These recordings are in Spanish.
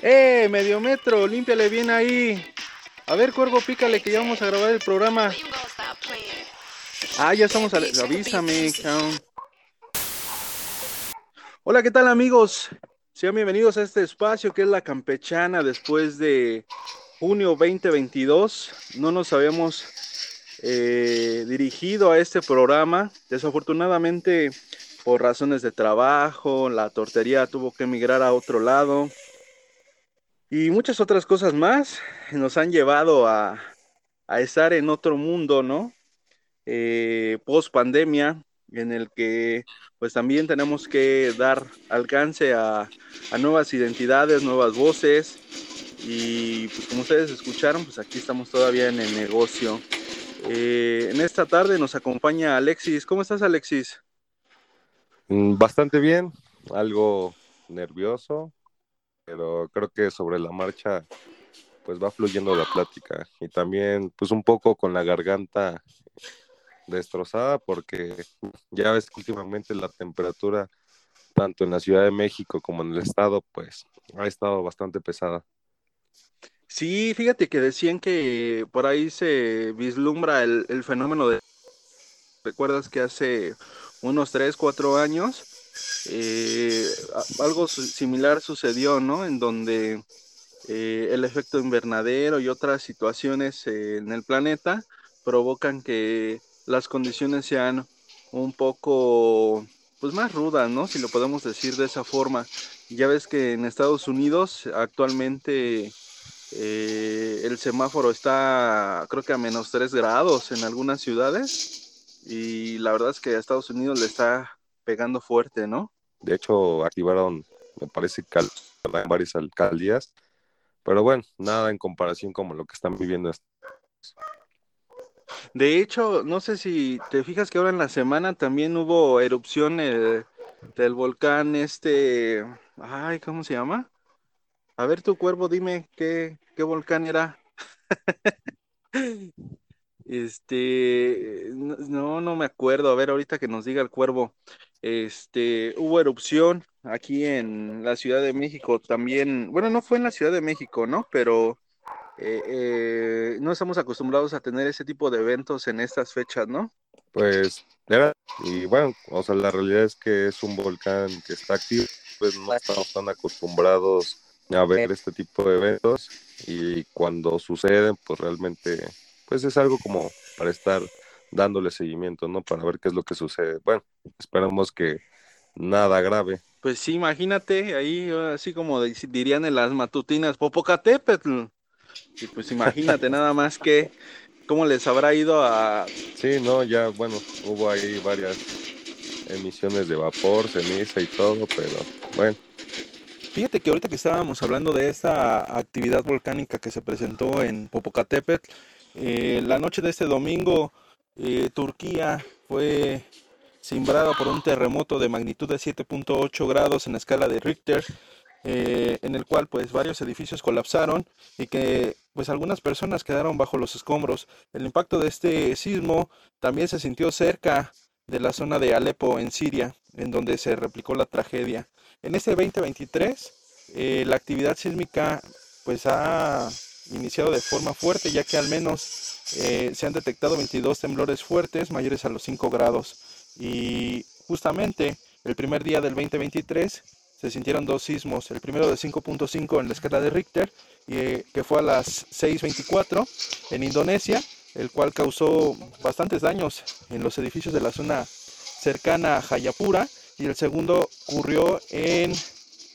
¡Eh, medio metro! Límpiale bien ahí. A ver, Cuervo, pícale que ya vamos a grabar el programa. Ah, ya estamos. Al... Avísame, cabrón. Hola, ¿qué tal, amigos? Sean bienvenidos a este espacio que es la campechana después de junio 2022. No nos habíamos eh, dirigido a este programa. Desafortunadamente, por razones de trabajo, la tortería tuvo que emigrar a otro lado y muchas otras cosas más nos han llevado a, estar en otro mundo, ¿no? Eh, post pandemia, en el que pues también tenemos que dar alcance a, nuevas identidades, nuevas voces y pues como ustedes escucharon, pues aquí estamos todavía en el negocio. Eh, en esta tarde nos acompaña Alexis. ¿Cómo estás, Alexis? Mm, bastante bien, algo nervioso, pero creo que sobre la marcha pues va fluyendo la plática y también pues un poco con la garganta destrozada porque ya ves que últimamente la temperatura tanto en la Ciudad de México como en el estado pues ha estado bastante pesada. Sí, fíjate que decían que por ahí se vislumbra el, el fenómeno de... ¿Recuerdas que hace unos 3, 4 años eh, algo similar sucedió, ¿no? En donde eh, el efecto invernadero y otras situaciones en el planeta provocan que las condiciones sean un poco, pues más rudas, ¿no? Si lo podemos decir de esa forma. Ya ves que en Estados Unidos actualmente eh, el semáforo está, creo que a menos 3 grados en algunas ciudades. Y la verdad es que a Estados Unidos le está pegando fuerte, ¿no? De hecho, activaron, me parece, cal varias alcaldías, pero bueno, nada en comparación con lo que están viviendo. De hecho, no sé si te fijas que ahora en la semana también hubo erupción del volcán este, ay, ¿cómo se llama? A ver tu cuervo, dime qué, qué volcán era. Este, no, no me acuerdo. A ver, ahorita que nos diga el cuervo. Este, hubo erupción aquí en la Ciudad de México también. Bueno, no fue en la Ciudad de México, ¿no? Pero eh, eh, no estamos acostumbrados a tener ese tipo de eventos en estas fechas, ¿no? Pues, y bueno, o sea, la realidad es que es un volcán que está activo, pues no estamos tan acostumbrados a ver este tipo de eventos y cuando suceden, pues realmente pues es algo como para estar dándole seguimiento, ¿no? Para ver qué es lo que sucede. Bueno, esperamos que nada grave. Pues sí, imagínate, ahí así como dirían en las matutinas, Popocatépetl. Y pues imagínate nada más que cómo les habrá ido a... Sí, no, ya, bueno, hubo ahí varias emisiones de vapor, ceniza y todo, pero bueno. Fíjate que ahorita que estábamos hablando de esta actividad volcánica que se presentó en Popocatépetl, eh, la noche de este domingo, eh, Turquía fue simbrada por un terremoto de magnitud de 7.8 grados en la escala de Richter, eh, en el cual pues varios edificios colapsaron y que pues algunas personas quedaron bajo los escombros. El impacto de este sismo también se sintió cerca de la zona de Alepo en Siria, en donde se replicó la tragedia. En este 2023, la actividad sísmica pues ha iniciado de forma fuerte, ya que al menos eh, se han detectado 22 temblores fuertes mayores a los 5 grados. Y justamente el primer día del 2023 se sintieron dos sismos, el primero de 5.5 en la escala de Richter, y, eh, que fue a las 6.24 en Indonesia, el cual causó bastantes daños en los edificios de la zona cercana a Jayapura, y el segundo ocurrió en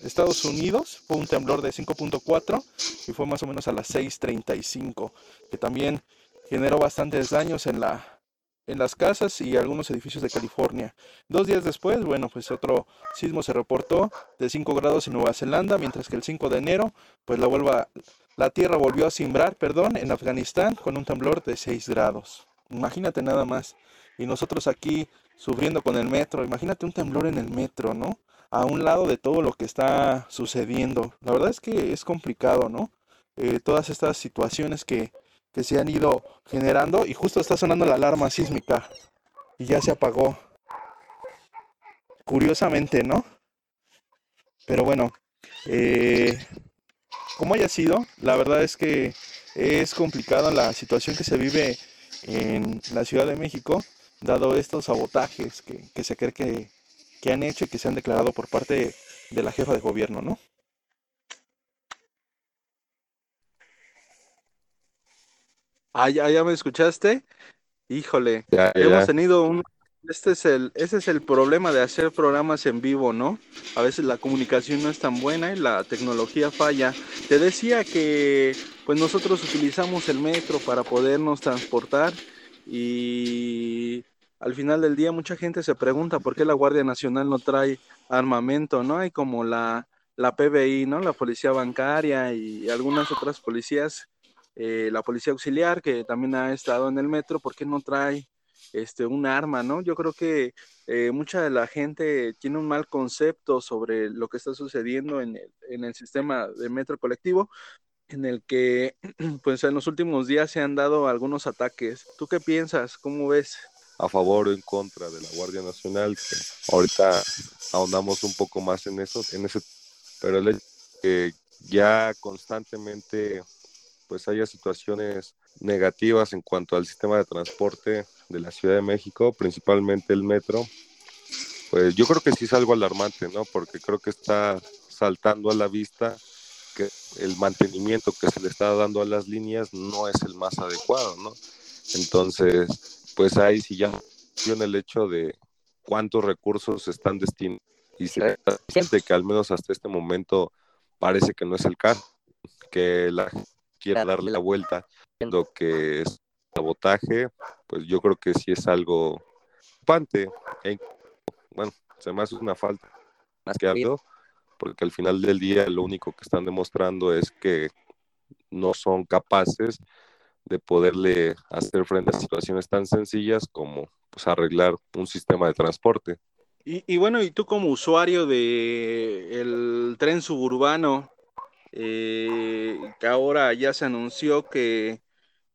Estados Unidos fue un temblor de 5.4 y fue más o menos a las 6.35, que también generó bastantes daños en, la, en las casas y algunos edificios de California. Dos días después, bueno, pues otro sismo se reportó de 5 grados en Nueva Zelanda, mientras que el 5 de enero, pues la, vuelva, la tierra volvió a simbrar, perdón, en Afganistán con un temblor de 6 grados. Imagínate nada más. Y nosotros aquí sufriendo con el metro, imagínate un temblor en el metro, ¿no? A un lado de todo lo que está sucediendo. La verdad es que es complicado, ¿no? Eh, todas estas situaciones que, que se han ido generando y justo está sonando la alarma sísmica y ya se apagó. Curiosamente, ¿no? Pero bueno, eh, como haya sido, la verdad es que es complicada la situación que se vive en la Ciudad de México, dado estos sabotajes que, se cree que, que han hecho y que se han declarado por parte de la jefa de gobierno, ¿no? Ah, ya, ya me escuchaste. Híjole, hemos tenido un... Este es el, ese es el problema de hacer programas en vivo, ¿no? A veces la comunicación no es tan buena y la tecnología falla. Te decía que pues nosotros utilizamos el metro para podernos transportar y al final del día mucha gente se pregunta por qué la Guardia Nacional no trae armamento, ¿no? Hay como la, la PBI, ¿no? La Policía Bancaria y algunas otras policías, eh, la Policía Auxiliar que también ha estado en el metro, ¿por qué no trae este, un arma, ¿no? Yo creo que eh, mucha de la gente tiene un mal concepto sobre lo que está sucediendo en el, en el sistema de metro colectivo, en el que pues en los últimos días se han dado algunos ataques. ¿Tú qué piensas? ¿Cómo ves? A favor o en contra de la Guardia Nacional, que ahorita ahondamos un poco más en eso, en ese, pero el hecho que ya constantemente pues haya situaciones negativas en cuanto al sistema de transporte de la Ciudad de México, principalmente el metro, pues yo creo que sí es algo alarmante, ¿no? Porque creo que está saltando a la vista que el mantenimiento que se le está dando a las líneas no es el más adecuado, ¿no? Entonces, pues ahí sí ya en el hecho de cuántos recursos están destinando y se siente que al menos hasta este momento parece que no es el caso, que la gente quiere darle la vuelta lo que es sabotaje, pues yo creo que sí es algo preocupante. Bueno, se me hace una falta más que algo porque al final del día lo único que están demostrando es que no son capaces de poderle hacer frente a situaciones tan sencillas como pues, arreglar un sistema de transporte. Y, bueno, y tú como usuario de el tren suburbano, eh, ahora ya se anunció que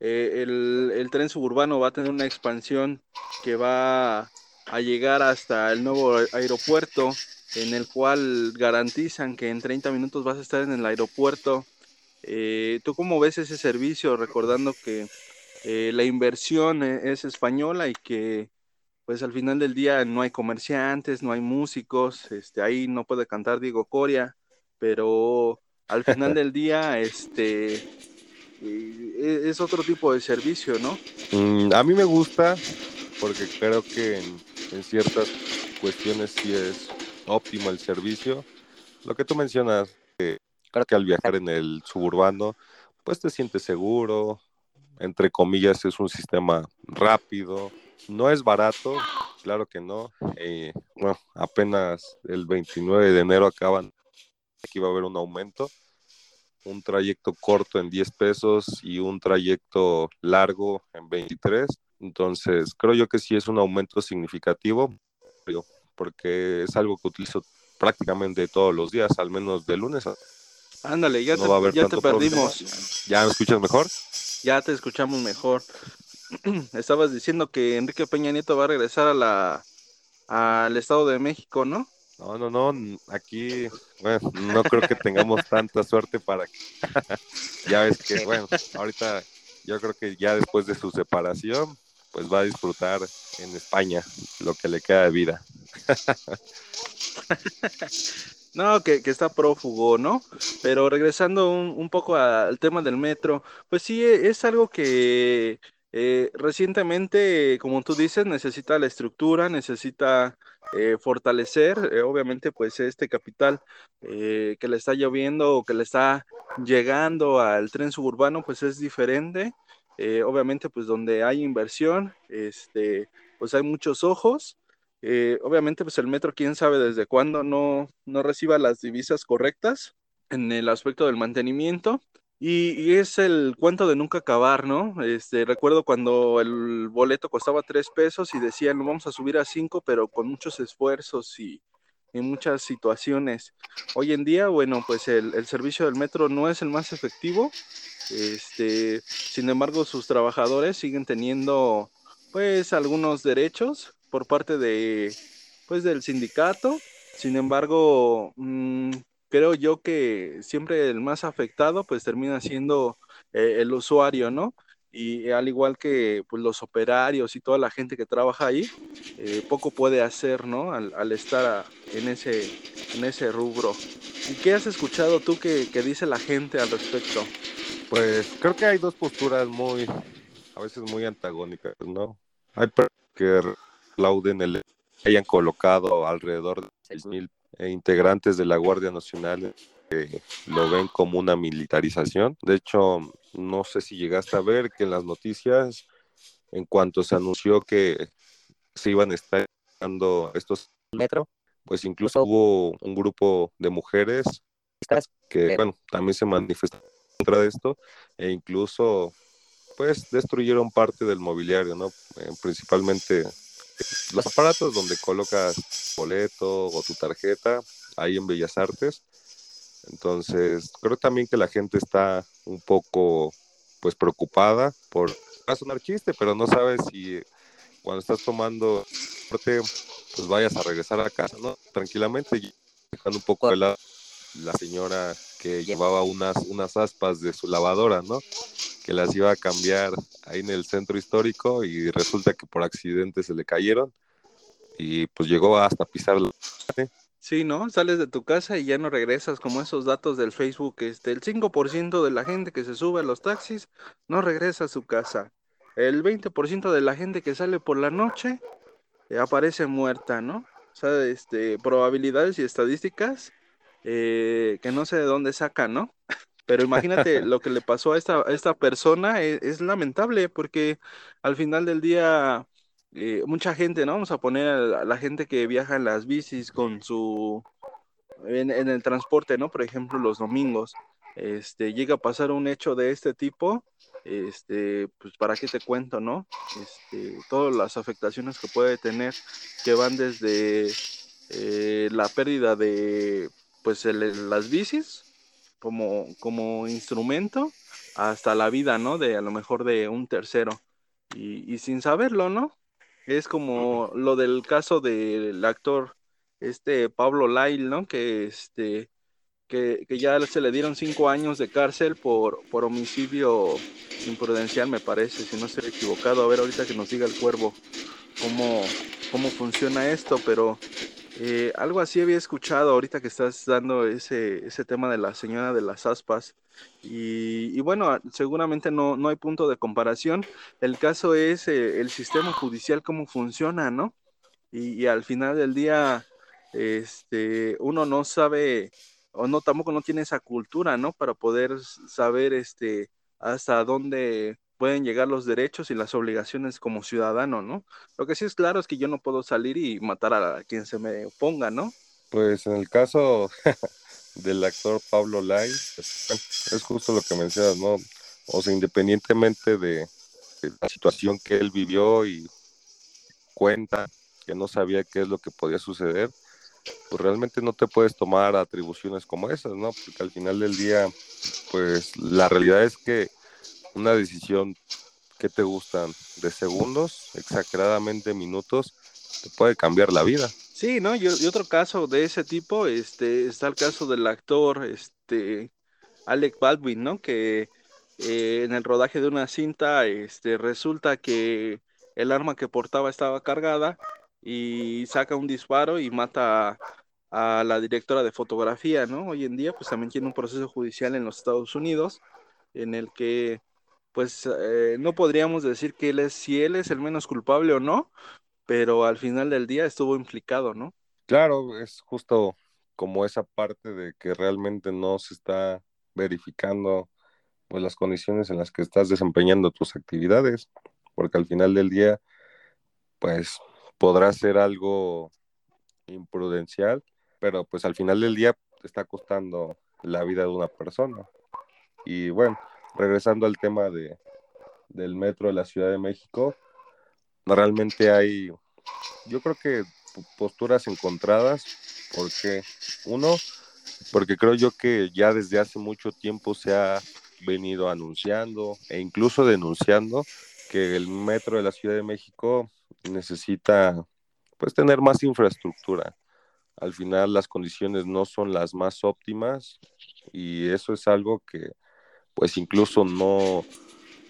eh, el, el, tren suburbano va a tener una expansión que va a llegar hasta el nuevo aeropuerto en el cual garantizan que en 30 minutos vas a estar en el aeropuerto. Eh, ¿Tú cómo ves ese servicio? Recordando que eh, la inversión e, es española y que pues al final del día no hay comerciantes, no hay músicos, este, ahí no puede cantar Diego Coria, pero al final del día este, eh, es otro tipo de servicio, ¿no? Mm, a mí me gusta porque creo que en, ciertas cuestiones sí es óptimo el servicio. Lo que tú mencionas, creo que al viajar en el suburbano, pues te sientes seguro, entre comillas es un sistema rápido, no es barato, claro que no. Eh, bueno, apenas el 29 de enero acaban, aquí va a haber un aumento, un trayecto corto en 10 pesos y un trayecto largo en 23. Entonces, creo yo que sí es un aumento significativo porque es algo que utilizo prácticamente todos los días, al menos de lunes a... Ándale, ya, te, ya te perdimos. ¿Ya me escuchas mejor? Ya te escuchamos mejor. Estabas diciendo que Enrique Peña Nieto va a regresar a la al Estado de México, ¿no? No, no, no, aquí, bueno, no creo que tengamos tanta suerte para que, ya ves que, bueno, ahorita yo creo que ya después de su separación, pues va a disfrutar en España lo que le queda de vida. No, que, está prófugo, ¿no? Pero regresando un, poco al tema del metro, pues sí, e, es algo que eh, recientemente, como tú dices, necesita la estructura, necesita eh, fortalecer, eh, obviamente, pues este capital que le está lloviendo o que le está llegando al tren suburbano, pues es diferente. obviamente, pues donde hay inversión, este, pues hay muchos ojos eh, obviamente, pues el metro, quién sabe desde cuándo no, no reciba las divisas correctas en el aspecto del mantenimiento. Y, es el cuento de nunca acabar, ¿no? Este, recuerdo cuando el boleto costaba tres pesos y decían, vamos a subir a cinco, pero con muchos esfuerzos y en muchas situaciones. Hoy en día, bueno, pues el, el, servicio del metro no es el más efectivo. Este, sin embargo, sus trabajadores siguen teniendo, pues, algunos derechos por parte de, pues, del sindicato. Sin embargo, mm, creo yo que siempre el más afectado pues termina siendo eh, el usuario, ¿no? Y al igual que pues, los operarios y toda la gente que trabaja ahí, eh, poco puede hacer, ¿no? Al, estar en, ese, en ese rubro. ¿Y qué has escuchado tú que, dice la gente al respecto? Pues creo que hay dos posturas muy, a veces muy antagónicas, ¿no? Hay que aplauden el que hayan colocado alrededor de 6.000 integrantes de la Guardia Nacional que lo ven como una militarización. De hecho, no sé si llegaste a ver que en las noticias, en cuanto se anunció que se iban a estar dando estos metro, pues incluso hubo un grupo de mujeres que, bueno, también se manifestaron contra esto e incluso, pues, destruyeron parte del mobiliario, ¿no? Eh, principalmente los aparatos donde colocas boleto o tu tarjeta ahí en Bellas Artes. Entonces, creo también que la gente está un poco pues preocupada por va a sonar chiste, pero no sabes si cuando estás tomando pues vayas a regresar a casa, ¿no? Tranquilamente, dejando un poco de la, la señora que llevaba unas, unas aspas de su lavadora, ¿no? Que las iba a cambiar ahí en el centro histórico y resulta que por accidente se le cayeron y pues llegó hasta pisar la... Sí, ¿no? Sales de tu casa y ya no regresas, como esos datos del Facebook, este, el 5% de la gente que se sube a los taxis no regresa a su casa. El 20% de la gente que sale por la noche eh, aparece muerta, ¿no? O sea, este, probabilidades y estadísticas eh, que no sé de dónde sacan, ¿no? Pero imagínate lo que le pasó a esta, esta persona, es, es, lamentable porque al final del día eh, mucha gente, ¿no? Vamos a poner a la gente que viaja en las bicis con su, en, el transporte, ¿no? Por ejemplo, los domingos, este, llega a pasar un hecho de este tipo, este, pues para qué te cuento, ¿no? Este, todas las afectaciones que puede tener, que van desde eh, la pérdida de, pues, las bicis como, como instrumento, hasta la vida, ¿no? De a lo mejor de un tercero. Y, y sin saberlo, ¿no? Es como lo del caso del actor este Pablo Lyle, ¿no? Que este que, ya se le dieron cinco años de cárcel por, por homicidio imprudencial, me parece, si no estoy equivocado. A ver, ahorita que nos diga el cuervo cómo, cómo funciona esto, pero eh, algo así había escuchado ahorita que estás dando ese, ese tema de la señora de las aspas. Y, bueno, seguramente no, no, hay punto de comparación. El caso es eh, el sistema judicial, cómo funciona, ¿no? Y, al final del día, este, uno no sabe, o no, tampoco no tiene esa cultura, ¿no? Para poder saber, este, hasta dónde pueden llegar los derechos y las obligaciones como ciudadano, ¿no? Lo que sí es claro es que yo no puedo salir y matar a quien se me oponga, ¿no? Pues en el caso del actor Pablo Lai, es justo lo que mencionas, ¿no? O sea, independientemente de, la situación que él vivió y cuenta que no sabía qué es lo que podía suceder, pues realmente no te puedes tomar atribuciones como esas, ¿no? Porque al final del día, pues la realidad es que una decisión que te gustan de segundos, exageradamente minutos, te puede cambiar la vida. Sí, ¿no? Y, otro caso de ese tipo, este, está el caso del actor, este, Alec Baldwin, ¿no? Que eh, en el rodaje de una cinta, este, resulta que el arma que portaba estaba cargada y saca un disparo y mata a, a la directora de fotografía, ¿no? Hoy en día, pues también tiene un proceso judicial en los Estados Unidos en el que pues eh, no podríamos decir que él es, si él es el menos culpable o no, pero al final del día estuvo implicado, ¿no? Claro, es justo como esa parte de que realmente no se está verificando pues las condiciones en las que estás desempeñando tus actividades, porque al final del día pues podrá ser algo imprudencial, pero pues al final del día te está costando la vida de una persona. Y bueno, regresando al tema de, del metro de la Ciudad de México, realmente hay, yo creo que posturas encontradas, porque uno, porque creo yo que ya desde hace mucho tiempo se ha venido anunciando e incluso denunciando que el metro de la Ciudad de México necesita pues tener más infraestructura. al final las condiciones no son las más óptimas y eso es algo que pues incluso no,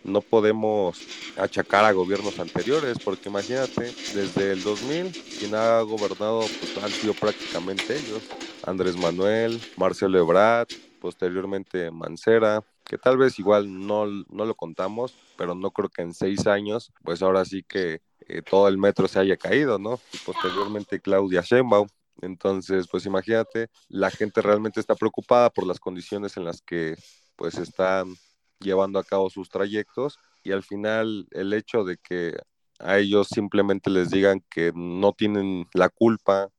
no podemos achacar a gobiernos anteriores, porque imagínate, desde el 2000 quien ha gobernado pues, han sido prácticamente ellos, Andrés Manuel, Marcelo Ebrard, posteriormente Mancera, que tal vez igual no, no lo contamos, pero no creo que en seis años, pues ahora sí que eh, todo el metro se haya caído, ¿no? Y posteriormente Claudia Sheinbaum. Entonces, pues imagínate, la gente realmente está preocupada por las condiciones en las que pues están llevando a cabo sus trayectos y al final el hecho de que a ellos simplemente les digan que no tienen la culpa,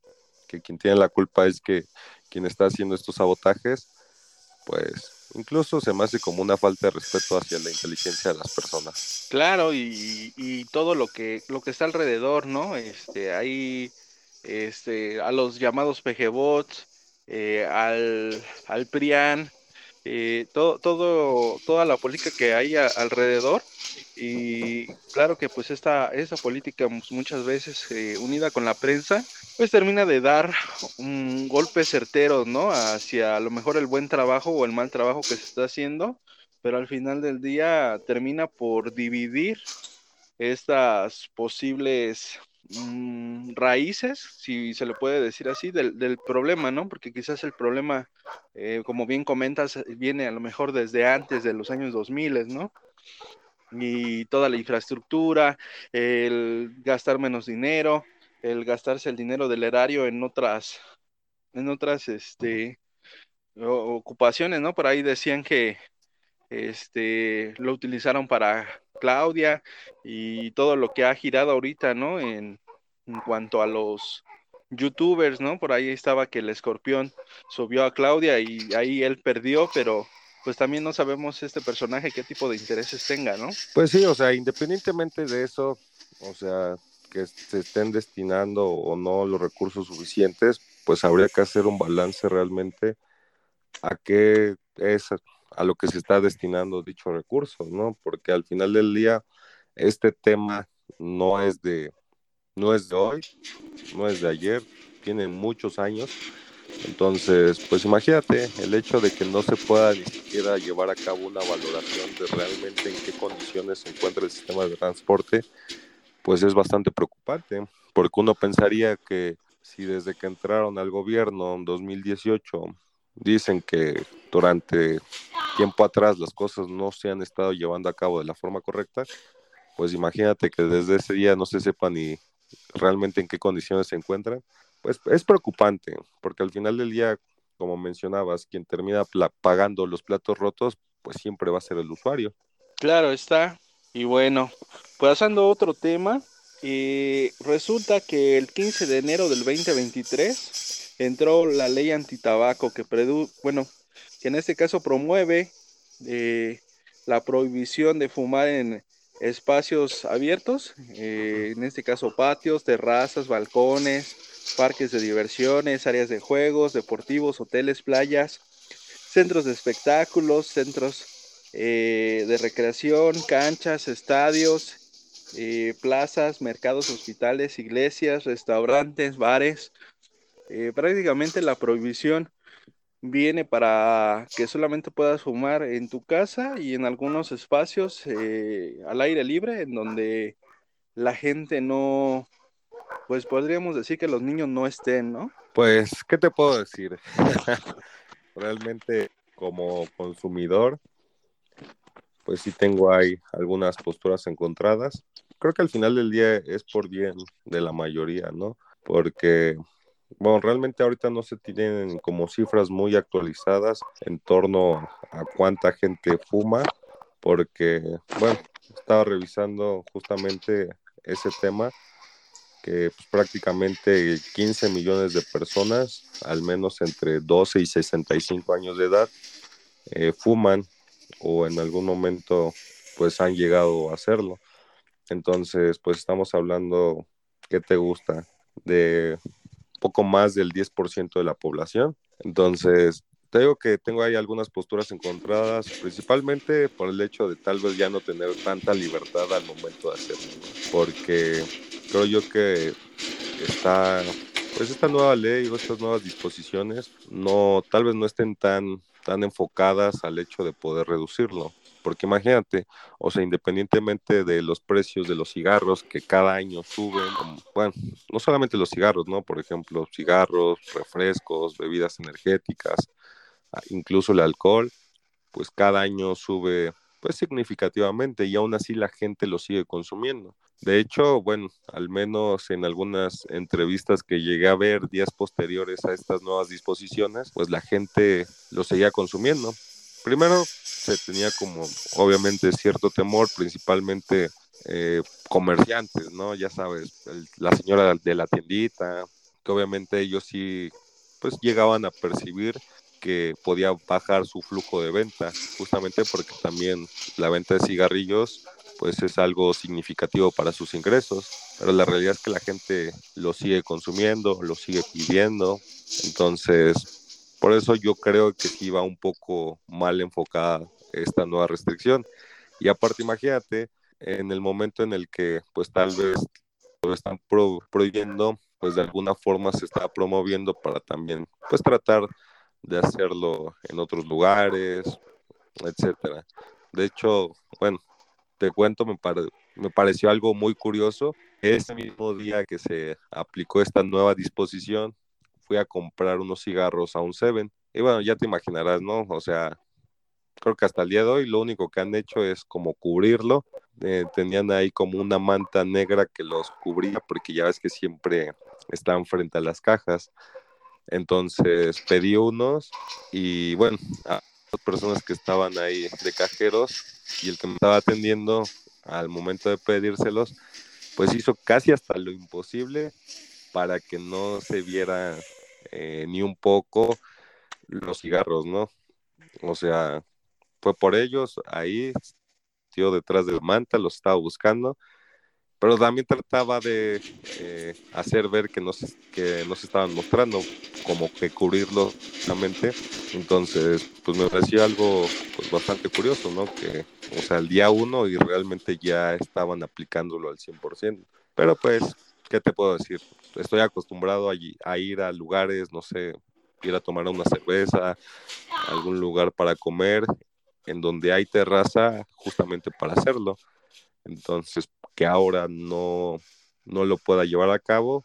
que quien tiene la culpa es que quien está haciendo estos sabotajes, pues incluso se me hace como una falta de respeto hacia la inteligencia de las personas. Claro, y, y todo lo que, lo que está alrededor, ¿no? Este, hay este, a los llamados PGBots, eh, al, al PRIAN, eh, todo, todo, toda la política que hay alrededor y claro que pues esta, esa política muchas veces eh, unida con la prensa pues termina de dar un golpe certero, ¿no? Hacia a lo mejor el buen trabajo o el mal trabajo que se está haciendo, pero al final del día termina por dividir estas posibles Mm, raíces, si se le puede decir así, del, problema, ¿no? Porque quizás el problema, eh, como bien comentas, viene a lo mejor desde antes de los años 2000, ¿no? Y toda la infraestructura, el gastar menos dinero, el gastarse el dinero del erario en otras, en otras, este, ocupaciones, ¿no? Por ahí decían que, este, lo utilizaron para Claudia y todo lo que ha girado ahorita, ¿no? En, cuanto a los youtubers, ¿no? Por ahí estaba que el escorpión subió a Claudia y ahí él perdió, pero pues también no sabemos este personaje qué tipo de intereses tenga, ¿no? Pues sí, o sea, independientemente de eso, o sea, que se estén destinando o no los recursos suficientes, pues habría que hacer un balance realmente a qué es a lo que se está destinando dicho recurso, ¿no? Porque al final del día, este tema no es de, no es de hoy, no es de ayer, tiene muchos años. Entonces, pues imagínate el hecho de que no se pueda ni siquiera llevar a cabo una valoración de realmente en qué condiciones se encuentra el sistema de transporte, pues es bastante preocupante, porque uno pensaría que si desde que entraron al gobierno en 2018 dicen que durante tiempo atrás las cosas no se han estado llevando a cabo de la forma correcta, pues imagínate que desde ese día no se sepa ni realmente en qué condiciones se encuentran, pues es preocupante, porque al final del día, como mencionabas, quien termina pagando los platos rotos, pues siempre va a ser el usuario. Claro, está. Y bueno, pasando a otro tema, eh, resulta que el 15 de enero del 2023 entró la ley antitabaco que predu bueno, que en este caso promueve eh, la prohibición de fumar en espacios abiertos, eh, en este caso patios, terrazas, balcones, parques de diversiones, áreas de juegos, deportivos, hoteles, playas, centros de espectáculos, centros eh, de recreación, canchas, estadios, plazas, mercados, hospitales, iglesias, restaurantes, bares. Prácticamente la prohibición viene para que solamente puedas fumar en tu casa y en algunos espacios eh, al aire libre en donde la gente no, pues podríamos decir que los niños no estén, ¿no? Pues, ¿qué te puedo decir? Realmente como consumidor, pues sí tengo ahí algunas posturas encontradas. Creo que al final del día es por bien de la mayoría, ¿no? Porque bueno, realmente ahorita no se tienen como cifras muy actualizadas en torno a cuánta gente fuma, porque, bueno, estaba revisando justamente ese tema, que pues, prácticamente 15 millones de personas, al menos entre 12 y 65 años de edad, eh, fuman o en algún momento pues han llegado a hacerlo. Entonces, pues estamos hablando, ¿qué te gusta? De poco más del 10% de la población. Entonces, te digo que tengo ahí algunas posturas encontradas, principalmente por el hecho de tal vez ya no tener tanta libertad al momento de hacerlo, porque creo yo que está Pues esta nueva ley o estas nuevas disposiciones no, tal vez no estén tan, tan enfocadas al hecho de poder reducirlo. Porque imagínate, o sea, independientemente de los precios de los cigarros que cada año suben, bueno, no solamente los cigarros, ¿no? Por ejemplo, cigarros, refrescos, bebidas energéticas, ah, incluso el alcohol, pues cada año sube pues significativamente y aún así la gente lo sigue consumiendo. De hecho, bueno, al menos en algunas entrevistas que llegué a ver días posteriores a estas nuevas disposiciones, pues la gente lo seguía consumiendo. Primero se tenía como obviamente cierto temor, principalmente eh, comerciantes, ¿no? Ya sabes, la señora de la tiendita, que obviamente ellos sí pues llegaban a percibir que podía bajar su flujo de venta, justamente porque también la venta de cigarrillos pues es algo significativo para sus ingresos, pero la realidad es que la gente lo sigue consumiendo, lo sigue pidiendo, entonces por eso yo creo que sí va un poco mal enfocada esta nueva restricción. Y aparte imagínate, en el momento en el que pues tal vez lo están prohibiendo, pues de alguna forma se está promoviendo para también pues tratar de hacerlo en otros lugares, etcétera. De hecho, bueno, te cuento, me, me pareció algo muy curioso. Ese mismo día que se aplicó esta nueva disposición, fui a comprar unos cigarros a un Seven. Y bueno, ya te imaginarás, ¿no? O sea, creo que hasta el día de hoy lo único que han hecho es como cubrirlo. Eh, tenían ahí como una manta negra que los cubría porque ya ves que siempre están frente a las cajas. Entonces pedí unos y bueno, a las personas que estaban ahí de cajeros y el que me estaba atendiendo al momento de pedírselos, pues hizo casi hasta lo imposible para que no se viera eh, ni un poco los cigarros, ¿no? O sea, fue por ellos ahí, tío detrás de la manta, los estaba buscando pero también trataba de eh, hacer ver que nos, que nos estaban mostrando, como que cubrirlo justamente. Entonces, pues me pareció algo pues, bastante curioso, ¿no? Que, o sea, el día uno y realmente ya estaban aplicándolo al 100%. Pero pues, ¿qué te puedo decir? Estoy acostumbrado a, a ir a lugares, no sé, ir a tomar una cerveza, algún lugar para comer, en donde hay terraza justamente para hacerlo. Entonces, que ahora no, no lo pueda llevar a cabo,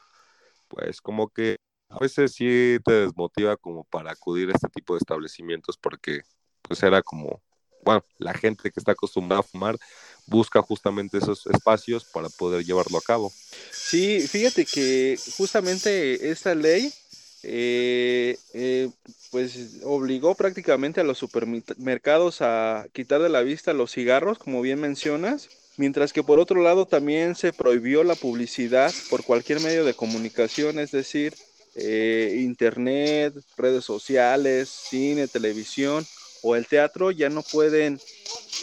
pues como que a veces sí te desmotiva como para acudir a este tipo de establecimientos porque pues era como, bueno, la gente que está acostumbrada a fumar busca justamente esos espacios para poder llevarlo a cabo. Sí, fíjate que justamente esta ley eh, eh, pues obligó prácticamente a los supermercados a quitar de la vista los cigarros, como bien mencionas, mientras que por otro lado también se prohibió la publicidad por cualquier medio de comunicación, es decir, eh, internet, redes sociales, cine, televisión o el teatro ya no pueden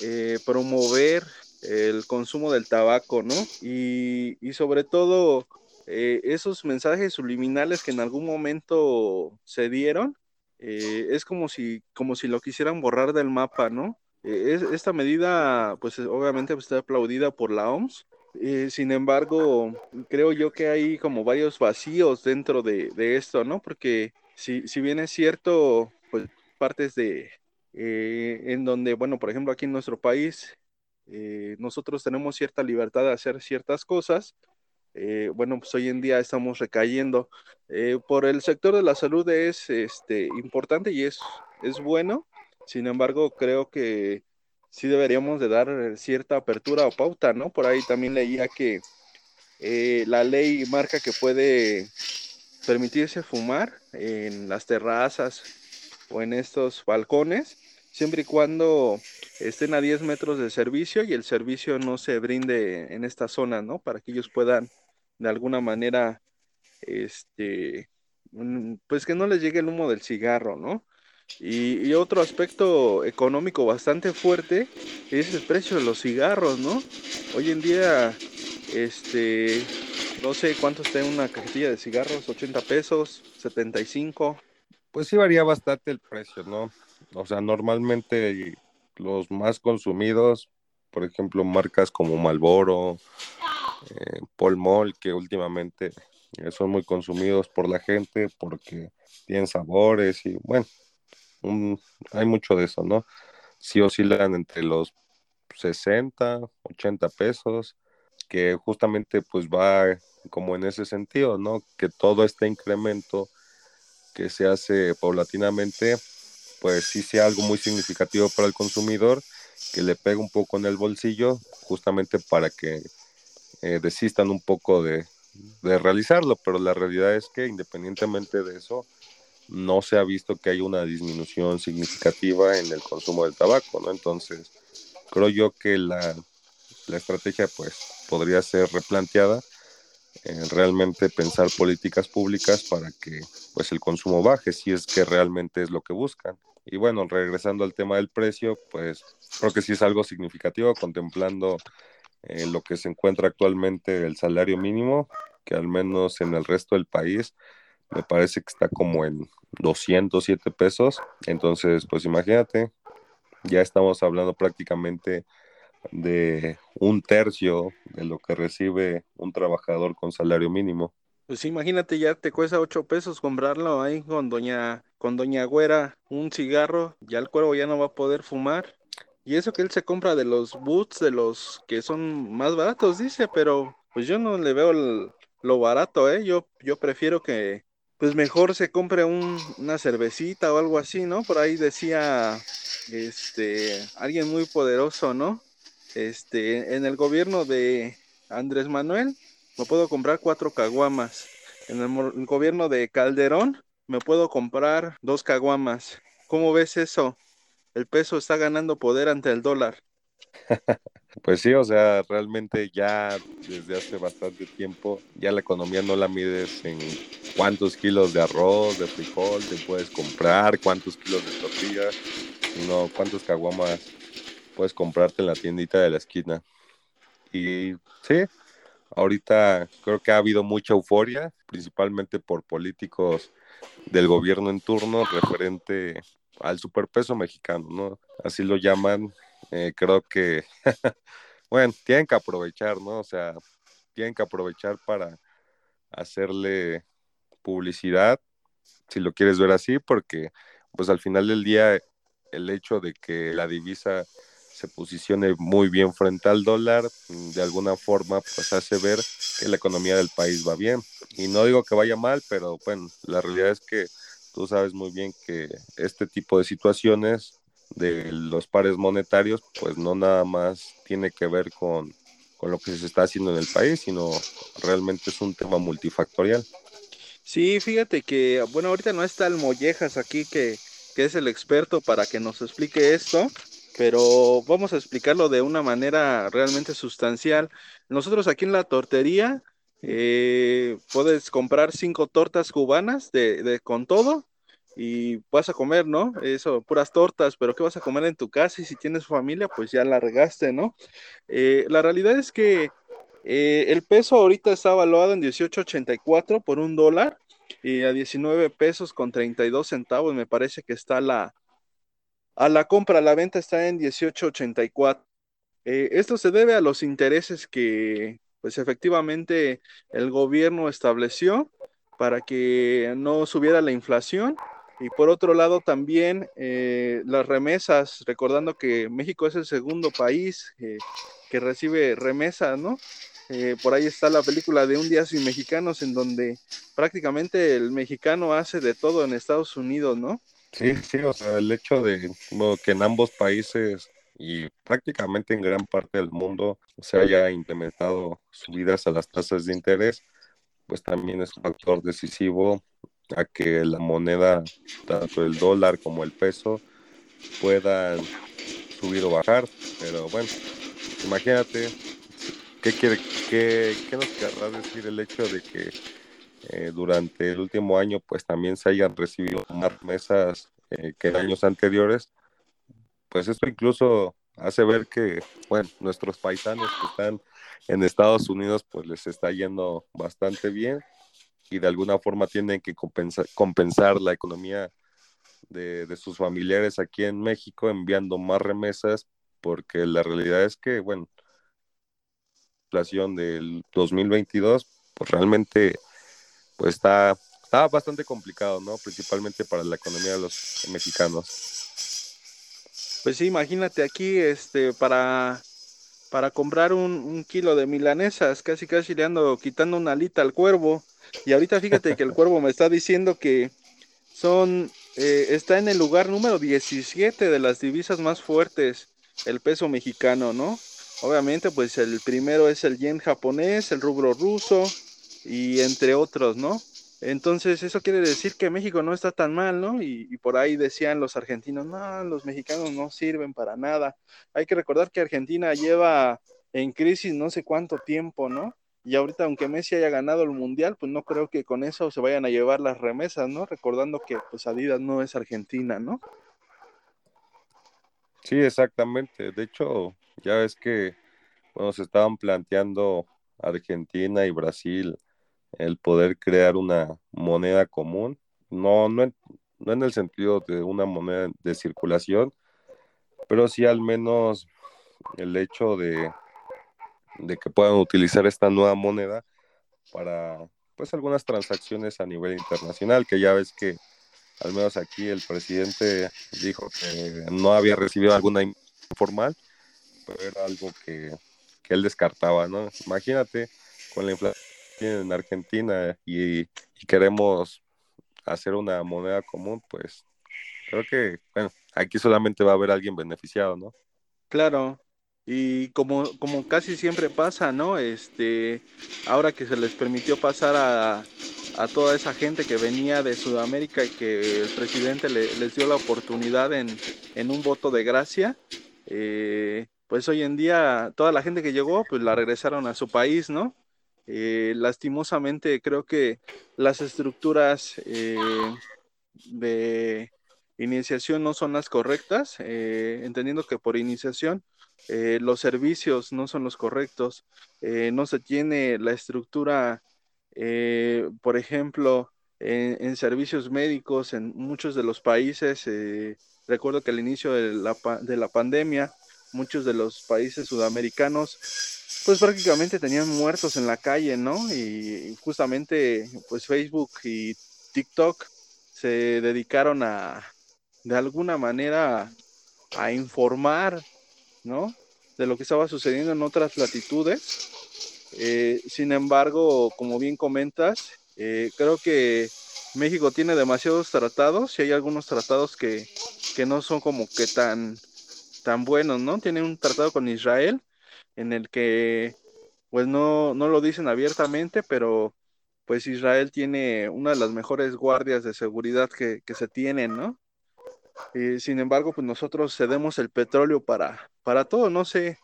eh, promover el consumo del tabaco, ¿no? Y, sobre todo eh, esos mensajes subliminales que en algún momento se dieron, es como si, como si lo quisieran borrar del mapa, ¿no? Eh, esta medida, pues obviamente está aplaudida por la OMS. Eh, sin embargo, creo yo que hay como varios vacíos dentro de, esto, ¿no? Porque si, si, bien es cierto, pues partes de, eh, en donde, bueno, por ejemplo, aquí en nuestro país, nosotros tenemos cierta libertad de hacer ciertas cosas, bueno, pues hoy en día estamos recayendo. por el sector de la salud es este, importante y es, es bueno, sin embargo, creo que sí deberíamos de dar cierta apertura o pauta, ¿no? Por ahí también leía que eh, la ley marca que puede permitirse fumar en las terrazas o en estos balcones, siempre y cuando estén a 10 metros de servicio y el servicio no se brinde en esta zona, ¿no? Para que ellos puedan de alguna manera, este, pues que no les llegue el humo del cigarro, ¿no? Y, otro aspecto económico bastante fuerte es el precio de los cigarros, ¿no? Hoy en día, este, no sé cuánto está una cajetilla de cigarros, 80 pesos, 75. Pues sí varía bastante el precio, ¿no? O sea, normalmente los más consumidos, por ejemplo, marcas como Malboro, eh, Paul Mall, que últimamente eh, son muy consumidos por la gente porque tienen sabores y bueno, hay mucho de eso, ¿no? Sí oscilan entre los 60, 80 pesos, que justamente pues va como en ese sentido, ¿no? Que todo este incremento que se hace paulatinamente, pues sí sea algo muy significativo para el consumidor, que le pegue un poco en el bolsillo, justamente para que eh, desistan un poco de, de realizarlo, pero la realidad es que independientemente de eso, no se ha visto que haya una disminución significativa en el consumo del tabaco, ¿no? Entonces, creo yo que la, la estrategia, pues, podría ser replanteada, en realmente pensar políticas públicas para que, pues, el consumo baje, si es que realmente es lo que buscan. Y bueno, regresando al tema del precio, pues, creo que sí es algo significativo, contemplando eh, lo que se encuentra actualmente el salario mínimo, que al menos en el resto del país me parece que está como en 207 pesos. Entonces, pues imagínate, ya estamos hablando prácticamente de un tercio de lo que recibe un trabajador con salario mínimo. Pues imagínate, ya te cuesta 8 pesos comprarlo ahí con doña, con doña Güera un cigarro, ya el cuervo ya no va a poder fumar. Y eso que él se compra de los boots, de los que son más baratos, dice, pero pues yo no le veo lo barato, ¿eh? Yo, yo prefiero que, pues mejor se compre una cervecita o algo así, ¿no? Por ahí decía, este, alguien muy poderoso, ¿no? Este, en el gobierno de Andrés Manuel me puedo comprar cuatro caguamas. En el gobierno de Calderón me puedo comprar dos caguamas. ¿Cómo ves eso? el peso está ganando poder ante el dólar. Pues sí, o sea, realmente ya desde hace bastante tiempo ya la economía no la mides en cuántos kilos de arroz, de frijol te puedes comprar, cuántos kilos de tortillas, sino cuántos caguamas puedes comprarte en la tiendita de la esquina. Y sí, ahorita creo que ha habido mucha euforia, principalmente por políticos del gobierno en turno referente al superpeso mexicano, ¿no? Así lo llaman. Eh, creo que, bueno, tienen que aprovechar, ¿no? O sea, tienen que aprovechar para hacerle publicidad, si lo quieres ver así, porque pues al final del día el hecho de que la divisa se posicione muy bien frente al dólar, de alguna forma pues hace ver que la economía del país va bien. Y no digo que vaya mal, pero bueno, la realidad es que Tú sabes muy bien que este tipo de situaciones de los pares monetarios, pues no nada más tiene que ver con, lo que se está haciendo en el país, sino realmente es un tema multifactorial. Sí, fíjate que, bueno, ahorita no está el Mollejas aquí, que, que es el experto para que nos explique esto, pero vamos a explicarlo de una manera realmente sustancial. Nosotros aquí en la tortería eh, puedes comprar cinco tortas cubanas de, con todo y vas a comer, ¿no? Eso, puras tortas, pero ¿qué vas a comer en tu casa? Y si tienes familia, pues ya la regaste, ¿no? Eh, la realidad es que eh, el peso ahorita está evaluado en 18.84 por un dólar y a 19 pesos con 32 centavos, me parece que está la, a la compra, la venta está en 18.84. esto se debe a los intereses que, pues efectivamente el gobierno estableció para que no subiera la inflación. Y por otro lado también eh, las remesas, recordando que México es el segundo país eh, que recibe remesas, ¿no? Eh, por ahí está la película de Un día sin mexicanos, en donde prácticamente el mexicano hace de todo en Estados Unidos, ¿no? Sí, sí, o sea, el hecho de que en ambos países y prácticamente en gran parte del mundo se haya implementado subidas a las tasas de interés, pues también es un factor decisivo a que la moneda, tanto el dólar como el peso, puedan subir o bajar. Pero bueno, imagínate, ¿qué, quiere, qué, qué nos querrá decir el hecho de que eh, durante el último año pues también se hayan recibido más mesas eh, que años anteriores? pues esto incluso hace ver que, bueno, nuestros paisanos que están en Estados Unidos, pues les está yendo bastante bien y de alguna forma tienen que compensar, compensar la economía de, sus familiares aquí en México enviando más remesas, porque la realidad es que, bueno, la inflación del 2022, pues realmente pues está, está bastante complicado, ¿no? Principalmente para la economía de los mexicanos. Pues sí, imagínate aquí, este, para, para comprar un, kilo de milanesas, casi casi le ando quitando una alita al cuervo. Y ahorita fíjate que el cuervo me está diciendo que son, eh, está en el lugar número 17 de las divisas más fuertes, el peso mexicano, ¿no? Obviamente, pues el primero es el yen japonés, el rubro ruso y entre otros, ¿no? Entonces eso quiere decir que México no está tan mal, ¿no? Y, por ahí decían los argentinos, no, los mexicanos no sirven para nada. Hay que recordar que Argentina lleva en crisis no sé cuánto tiempo, ¿no? Y ahorita, aunque Messi haya ganado el mundial, pues no creo que con eso se vayan a llevar las remesas, ¿no? Recordando que pues Adidas no es Argentina, ¿no? Sí, exactamente. De hecho, ya ves que bueno, se estaban planteando Argentina y Brasil el poder crear una moneda común, no, no, en, no en el sentido de una moneda de circulación, pero sí al menos el hecho de, de que puedan utilizar esta nueva moneda para pues algunas transacciones a nivel internacional, que ya ves que al menos aquí el presidente dijo que no había recibido alguna informal, pero era algo que, que él descartaba, ¿no? Imagínate con la inflación en Argentina y, queremos hacer una moneda común, pues creo que, bueno, aquí solamente va a haber alguien beneficiado, ¿no? Claro, y como, como casi siempre pasa, ¿no? Este, ahora que se les permitió pasar a, a toda esa gente que venía de Sudamérica y que el presidente les dio la oportunidad en, en un voto de gracia, eh, pues hoy en día toda la gente que llegó, pues la regresaron a su país, ¿no? Eh, lastimosamente creo que las estructuras eh, de iniciación no son las correctas, eh, entendiendo que por iniciación los servicios no son los correctos, no se tiene la estructura, por ejemplo, en, servicios médicos en muchos de los países. recuerdo que al inicio de la, de la pandemia, muchos de los países sudamericanos pues prácticamente tenían muertos en la calle, ¿no? Y justamente pues Facebook y TikTok se dedicaron a, de alguna manera, a informar, ¿no? De lo que estaba sucediendo en otras latitudes. Eh, sin embargo, como bien comentas, eh, creo que México tiene demasiados tratados y hay algunos tratados que, que no son como que tan, tan buenos, ¿no? Tiene un tratado con Israel en el que pues no, no lo dicen abiertamente, pero pues Israel tiene una de las mejores guardias de seguridad que, se tienen, ¿no? Y sin embargo, pues nosotros cedemos el petróleo para, para todo, no sé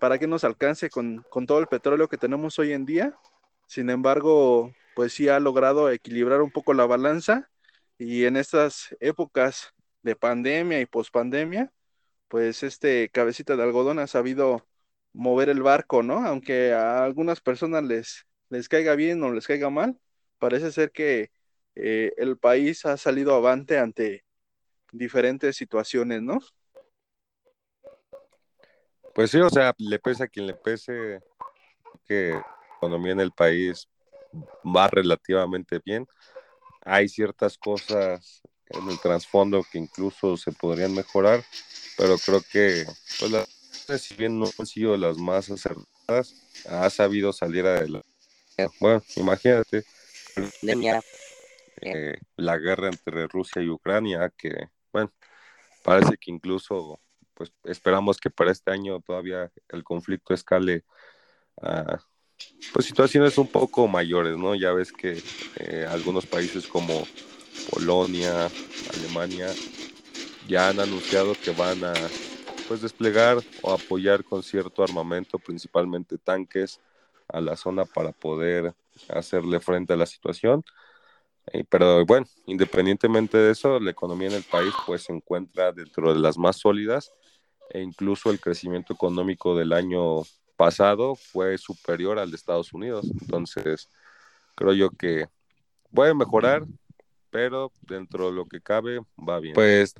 para qué nos alcance con, con todo el petróleo que tenemos hoy en día. Sin embargo, pues sí ha logrado equilibrar un poco la balanza y en estas épocas de pandemia y pospandemia, pues este cabecita de algodón ha sabido mover el barco, ¿no? Aunque a algunas personas les, les caiga bien o les caiga mal, parece ser que eh, el país ha salido avante ante diferentes situaciones, ¿no? Pues sí, o sea, le pese a quien le pese que la economía en el país va relativamente bien. Hay ciertas cosas en el trasfondo que incluso se podrían mejorar, pero creo que pues, si bien no han sido las más acertadas, ha sabido salir adelante. Bueno, imagínate eh, la guerra entre Rusia y Ucrania, que, bueno, parece que incluso, pues esperamos que para este año todavía el conflicto escale a pues situaciones un poco mayores, ¿no? Ya ves que eh, algunos países como Polonia, Alemania, ya han anunciado que van a pues desplegar o apoyar con cierto armamento, principalmente tanques, a la zona para poder hacerle frente a la situación. Pero bueno, independientemente de eso, la economía en el país pues se encuentra dentro de las más sólidas e incluso el crecimiento económico del año pasado fue superior al de Estados Unidos. Entonces, creo yo que puede mejorar, pero dentro de lo que cabe va bien. Pues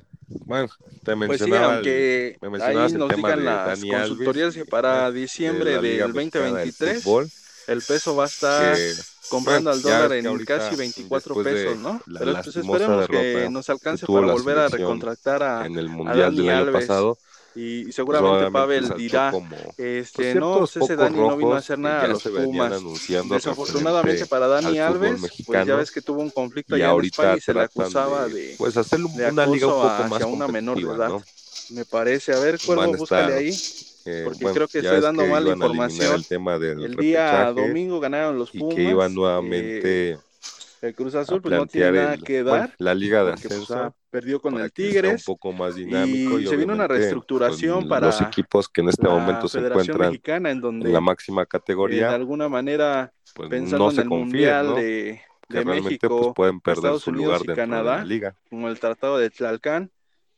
bueno, te pues mencionaba aunque ahí nos digan las consultorías que para diciembre del 2023 el peso va a estar comprando al dólar en casi 24 pesos, ¿no? Pero pues esperemos que nos alcance para volver a recontractar a, en el Mundial del año pasado y, seguramente Pavel pues, dirá, este, no, pues, ese Dani no vino a hacer nada a los Pumas. Desafortunadamente para Dani Alves, pues ya ves que tuvo un conflicto allá en España y se le acusaba de, pues hacer una liga un poco más una menor edad. Me parece, a ver, Cuervo, búscale ahí. Eh, porque creo que estoy dando mala información. El, tema del el día domingo ganaron los Pumas. Y que iban nuevamente eh, el Cruz Azul pues no tiene nada que dar. la liga de pues, ascenso ah, perdió con el Tigres. Un poco más dinámico y, se vino una reestructuración para los equipos que en este momento se encuentran Mexicana, en, donde, en la máxima categoría. de alguna manera, pues, pensando en el Mundial de, de México, pues, pueden perder Estados su Unidos lugar y Canadá, de la liga. como el Tratado de Tlalcán.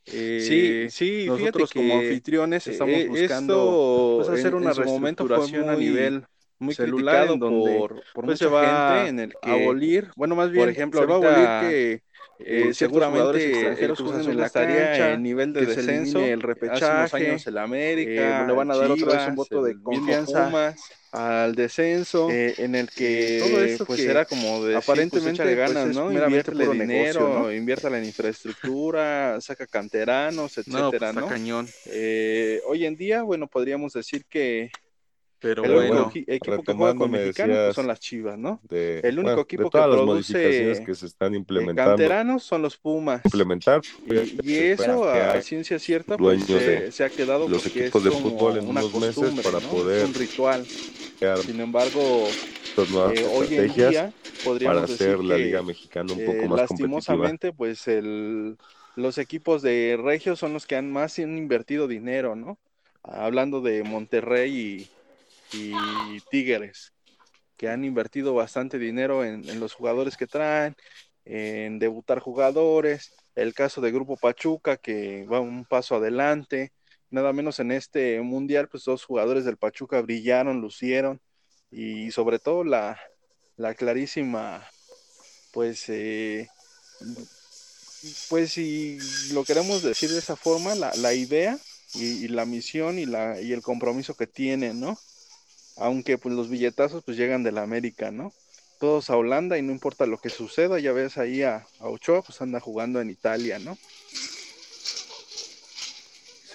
Eh, sí, sí, nosotros como anfitriones estamos eh, buscando pues, hacer una reestructuración a nivel muy celular donde por, por pues, mucha se va gente en el que abolir, bueno, más bien, por ejemplo, se va a abolir que eh, seguramente extranjeros jueguen en la cancha, el nivel de descenso, el repechaje, hace unos años el América, eh, le van a dar Chivas, otra vez un voto de confianza Pumas, al descenso, eh, en el que todo esto pues que era como de aparentemente de pues, ganas, pues, ¿no? Invierte dinero, negocio, ¿no? inviértala en infraestructura, saca canteranos, etcétera, no, pues, ¿no? cañón. Eh, hoy en día, bueno, podríamos decir que pero el bueno, único equipo que juega con mexicanos pues, son las Chivas, ¿no? De, el único bueno, equipo de todas que las produce modificaciones que se están implementando. Canteranos son los Pumas. Implementar. Y, y eso, a ciencia cierta, pues se, se, ha quedado los equipos de fútbol en unos meses para ¿no? poder. Es un ritual. Sin embargo, eh, hoy en día podríamos para hacer decir la Liga Mexicana un poco eh, más lastimosamente, pues el, los equipos de Regio son los que han más han invertido dinero, ¿no? Hablando de Monterrey y, y Tigres, que han invertido bastante dinero en, los jugadores que traen, en debutar jugadores. El caso de Grupo Pachuca, que va un paso adelante. Nada menos en este mundial, pues dos jugadores del Pachuca brillaron, lucieron. Y sobre todo la, la clarísima, pues, eh, pues si lo queremos decir de esa forma, la, la idea y, y, la misión y, la, y el compromiso que tienen, ¿no? Aunque pues los billetazos pues llegan de la América, ¿no? Todos a Holanda y no importa lo que suceda, ya ves ahí a, Ochoa, pues anda jugando en Italia, ¿no?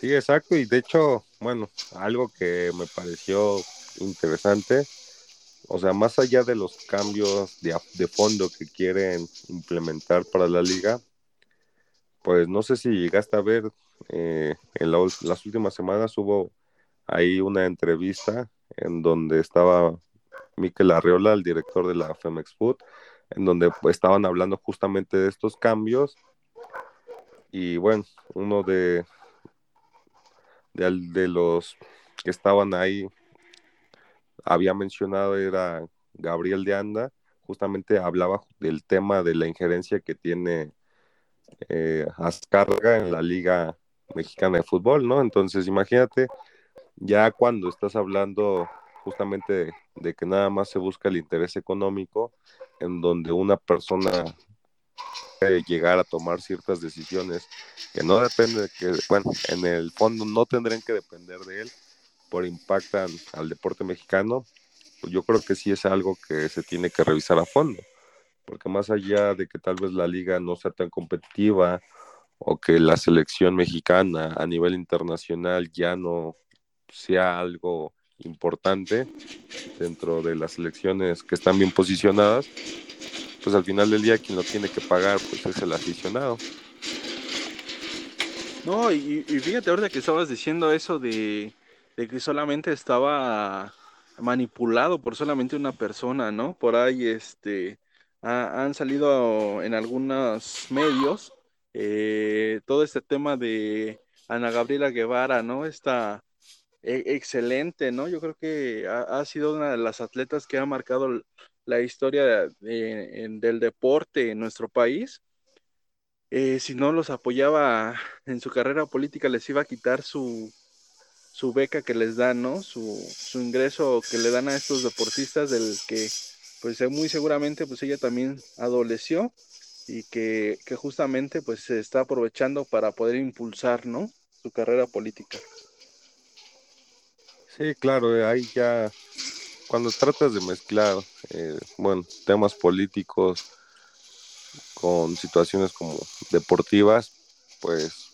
Sí, exacto, y de hecho, bueno, algo que me pareció interesante, o sea, más allá de los cambios de, de fondo que quieren implementar para la liga, pues no sé si llegaste a ver, eh, en la, las últimas semanas hubo ahí una entrevista en donde estaba Miquel Arriola, el director de la Femex Food, en donde estaban hablando justamente de estos cambios. Y bueno, uno de, de, los que estaban ahí había mencionado era Gabriel de Anda, justamente hablaba del tema de la injerencia que tiene eh, en la Liga Mexicana de Fútbol, ¿no? Entonces, imagínate ya cuando estás hablando justamente de, que nada más se busca el interés económico, en donde una persona puede llegar a tomar ciertas decisiones que no depende de que, bueno, en el fondo no tendrían que depender de él, por impactan al deporte mexicano, pues yo creo que sí es algo que se tiene que revisar a fondo, porque más allá de que tal vez la liga no sea tan competitiva o que la selección mexicana a nivel internacional ya no sea algo importante dentro de las elecciones que están bien posicionadas, pues al final del día quien lo tiene que pagar pues es el aficionado. No, y, y fíjate ahorita que estabas diciendo eso de, de, que solamente estaba manipulado por solamente una persona, ¿no? Por ahí este ha, han salido en algunos medios eh, todo este tema de Ana Gabriela Guevara, ¿no? Esta e, excelente, ¿no? Yo creo que ha, ha, sido una de las atletas que ha marcado la historia del deporte en nuestro país. Eh, si no los apoyaba en su carrera política, les iba a quitar su, su beca que les dan, ¿no? Su, su, ingreso que le dan a estos deportistas del que, pues muy seguramente, pues ella también adoleció y que, que justamente, pues se está aprovechando para poder impulsar, ¿no? Su carrera política. Sí, claro, eh, ahí ya cuando tratas de mezclar, eh, bueno, temas políticos con situaciones como deportivas, pues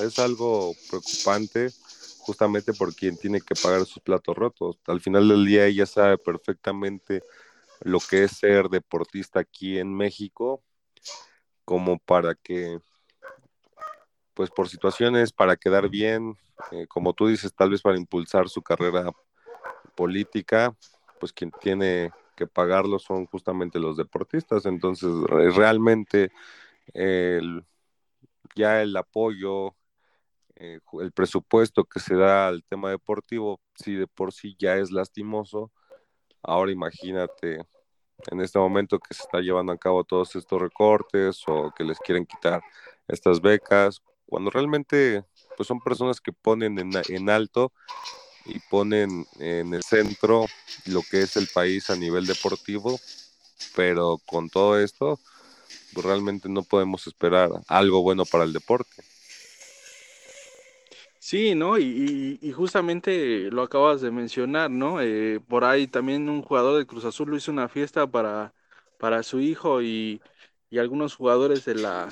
es algo preocupante justamente por quien tiene que pagar sus platos rotos. Al final del día ella sabe perfectamente lo que es ser deportista aquí en México, como para que, pues por situaciones, para quedar bien, eh, como tú dices, tal vez para impulsar su carrera política, pues quien tiene que pagarlo son justamente los deportistas. Entonces, realmente ya el apoyo, eh, el presupuesto que se da al tema deportivo, si de por sí ya es lastimoso, ahora imagínate en este momento que se está llevando a cabo todos estos recortes o que les quieren quitar estas becas, cuando realmente pues son personas que ponen en, en alto y ponen en el centro lo que es el país a nivel deportivo, pero con todo esto pues realmente no podemos esperar algo bueno para el deporte. Sí, ¿no? Y, justamente lo acabas de mencionar, ¿no? Eh, por ahí también un jugador de Cruz Azul lo hizo una fiesta para, para su hijo y, algunos jugadores de la,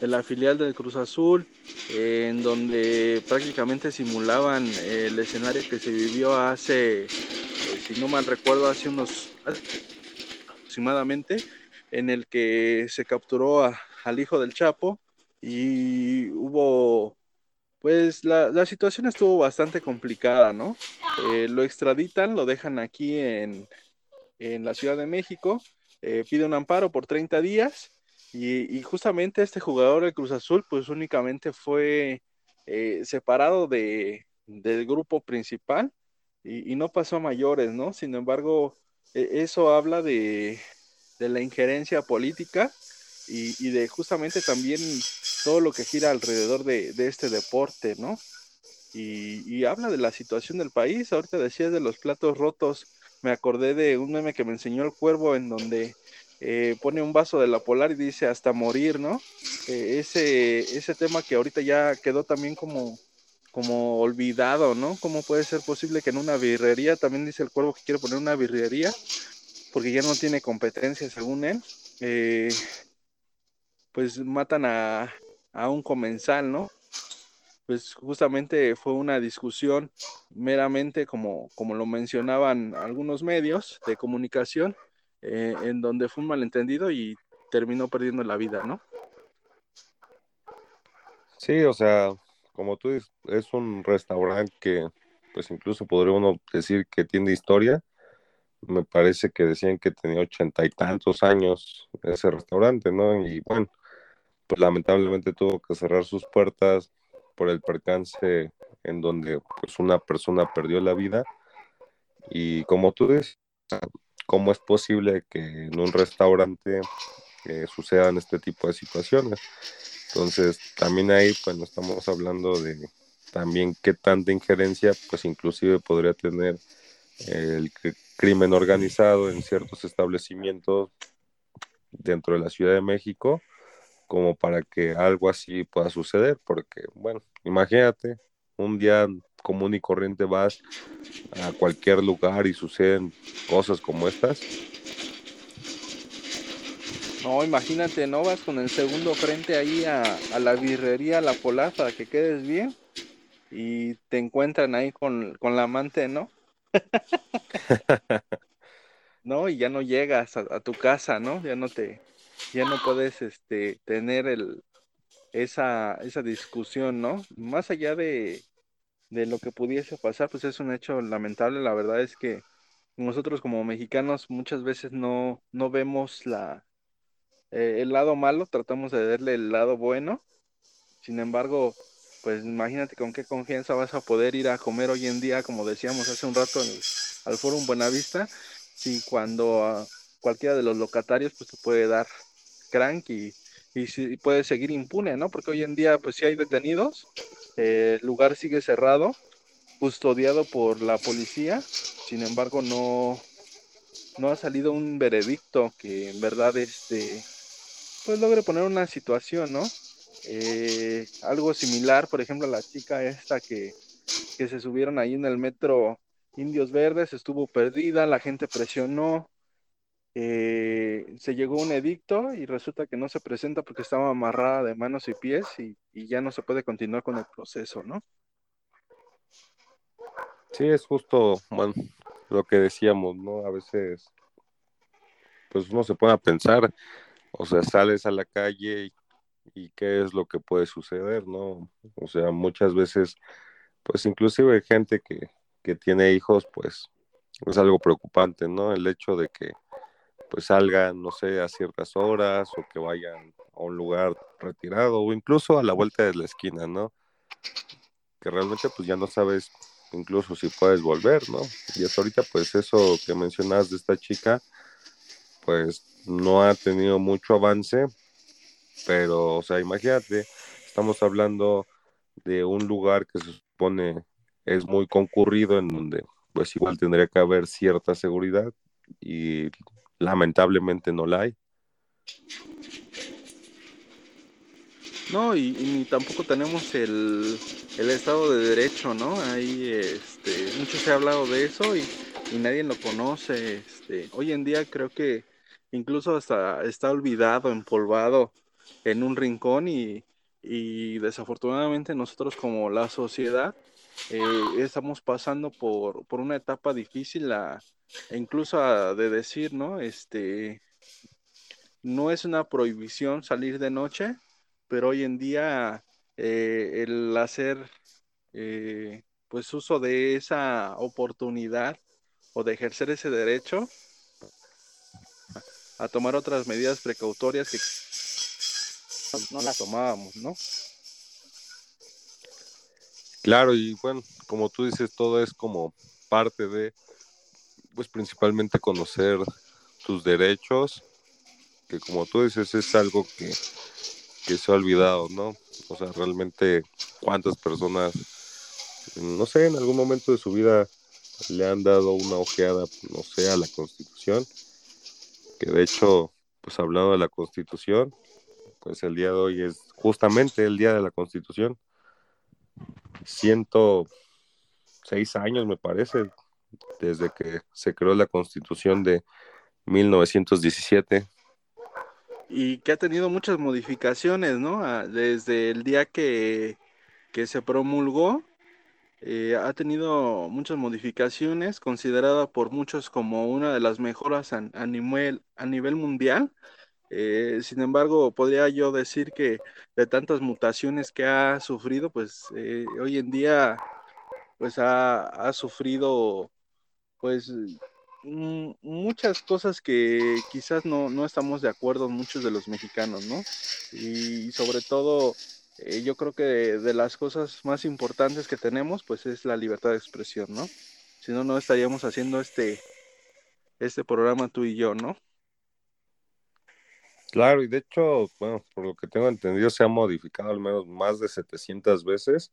de la filial del Cruz Azul, en donde prácticamente simulaban el escenario que se vivió hace, eh, si no mal recuerdo, hace unos aproximadamente, en el que se capturó al hijo del Chapo y hubo pues la, situación estuvo bastante complicada, ¿no? Eh, lo extraditan, lo dejan aquí en, la Ciudad de México, eh, pide un amparo por 30 días y, justamente este jugador de Cruz Azul pues únicamente fue eh, separado de, del grupo principal y, no pasó a mayores, ¿no? Sin embargo, e, eso habla de, de la injerencia política y, de justamente también todo lo que gira alrededor de, este deporte, ¿no? Y, habla de la situación del país. Ahorita decías de los platos rotos. Me acordé de un meme que me enseñó el cuervo en donde eh, pone un vaso de la polar y dice hasta morir, ¿no? Eh, ese, ese tema que ahorita ya quedó también como, como olvidado, ¿no? ¿Cómo puede ser posible que en una birrería, también dice el cuervo que quiere poner una birrería, porque ya no tiene competencia según él, eh, pues matan a, un comensal, ¿no? Pues justamente fue una discusión meramente como, como lo mencionaban algunos medios de comunicación, eh, en donde fue un malentendido y terminó perdiendo la vida, ¿no? Sí, o sea, como tú dices, es un restaurante que, pues incluso podría uno decir que tiene historia. Me parece que decían que tenía ochenta y tantos años ese restaurante, ¿no? Y bueno, pues lamentablemente tuvo que cerrar sus puertas por el percance en donde pues una persona perdió la vida y como tú dices, ¿cómo es posible que en un restaurante eh, sucedan este tipo de situaciones? Entonces, también ahí pues estamos hablando de también qué tanta injerencia pues inclusive podría tener el crimen organizado en ciertos establecimientos dentro de la Ciudad de México como para que algo así pueda suceder, porque, bueno, imagínate, un día común y corriente vas a cualquier lugar y suceden cosas como estas. No, imagínate, no vas con el segundo frente ahí a, la birrería La Polar para que quedes bien y te encuentran ahí con, la amante, ¿no? no, y ya no llegas a, tu casa, ¿no? Ya no te, ya no puedes este, tener el, esa, esa discusión, ¿no? Más allá de, de lo que pudiese pasar, pues es un hecho lamentable. La verdad es que nosotros como mexicanos muchas veces no, no vemos la, eh, el lado malo, tratamos de verle el lado bueno. Sin embargo, pues imagínate con qué confianza vas a poder ir a comer hoy en día, como decíamos hace un rato al Foro Buenavista, si cuando cualquiera de los locatarios pues te puede dar crank y, y, puede seguir impune, ¿no? Porque hoy en día, pues sí hay detenidos, el lugar sigue cerrado, custodiado por la policía, sin embargo no, no ha salido un veredicto que en verdad este, pues logre poner una situación, ¿no? Eh, algo similar, por ejemplo, a la chica esta que, que se subieron ahí en el metro Indios Verdes estuvo perdida, la gente presionó, eh, se llegó un edicto y resulta que no se presenta porque estaba amarrada de manos y pies y, ya no se puede continuar con el proceso, ¿no? Sí, es justo, bueno, lo que decíamos, ¿no? A veces, pues uno se pone a pensar, o sea, sales a la calle y, y qué es lo que puede suceder, ¿no? O sea, muchas veces, pues inclusive hay gente que, que tiene hijos, pues es algo preocupante, ¿no? El hecho de que pues salgan, no sé, a ciertas horas o que vayan a un lugar retirado o incluso a la vuelta de la esquina, ¿no? Que realmente pues ya no sabes incluso si puedes volver, ¿no? Y hasta ahorita pues eso que mencionas de esta chica, pues no ha tenido mucho avance, pero o sea, imagínate, estamos hablando de un lugar que se supone es muy concurrido en donde pues igual tendría que haber cierta seguridad y lamentablemente no la hay. No, y, y tampoco tenemos el, el, Estado de Derecho, ¿no? Ahí, este, mucho se ha hablado de eso y, y, nadie lo conoce. Este, hoy en día creo que incluso hasta está olvidado, empolvado en un rincón y, y desafortunadamente nosotros como la sociedad eh, estamos pasando por, por, una etapa difícil a, incluso a, de decir, ¿no? Este, no es una prohibición salir de noche, pero hoy en día eh, el hacer eh, pues uso de esa oportunidad o de ejercer ese derecho a tomar otras medidas precautorias que no las tomábamos, ¿no? Claro, y bueno, como tú dices, todo es como parte de, pues principalmente conocer tus derechos, que como tú dices es algo que, que se ha olvidado, ¿no? O sea, realmente cuántas personas, no sé, en algún momento de su vida le han dado una ojeada, no sé, a la constitución, que de hecho, pues hablando de la constitución, pues el día de hoy es justamente el día de la constitución 106 años, me parece, desde que se creó la constitución de 1917. Y que ha tenido muchas modificaciones, ¿no? Ah, desde el día que, que se promulgó, eh, ha tenido muchas modificaciones, considerada por muchos como una de las mejoras a, nivel, a nivel mundial. Eh, sin embargo, podría yo decir que de tantas mutaciones que ha sufrido, pues eh, hoy en día pues ha, ha sufrido pues muchas cosas que quizás no, no, estamos de acuerdo muchos de los mexicanos, ¿no? Y sobre todo, eh, yo creo que de, de, las cosas más importantes que tenemos, pues es la libertad de expresión, ¿no? Si no, no estaríamos haciendo este, este programa tú y yo, ¿no? Claro, y de hecho, bueno, por lo que tengo entendido, se ha modificado al menos más de 700 veces.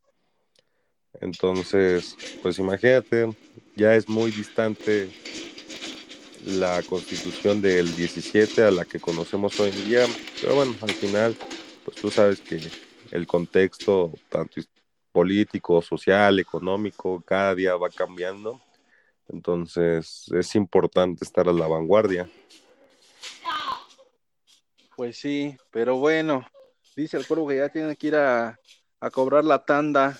Entonces, pues imagínate, ya es muy distante la constitución del 17 a la que conocemos hoy en día. Pero bueno, al final, pues tú sabes que el contexto, tanto político, social, económico, cada día va cambiando. Entonces, es importante estar a la vanguardia. Pues sí, pero bueno, dice el cuervo que ya tiene que ir a, a cobrar la tanda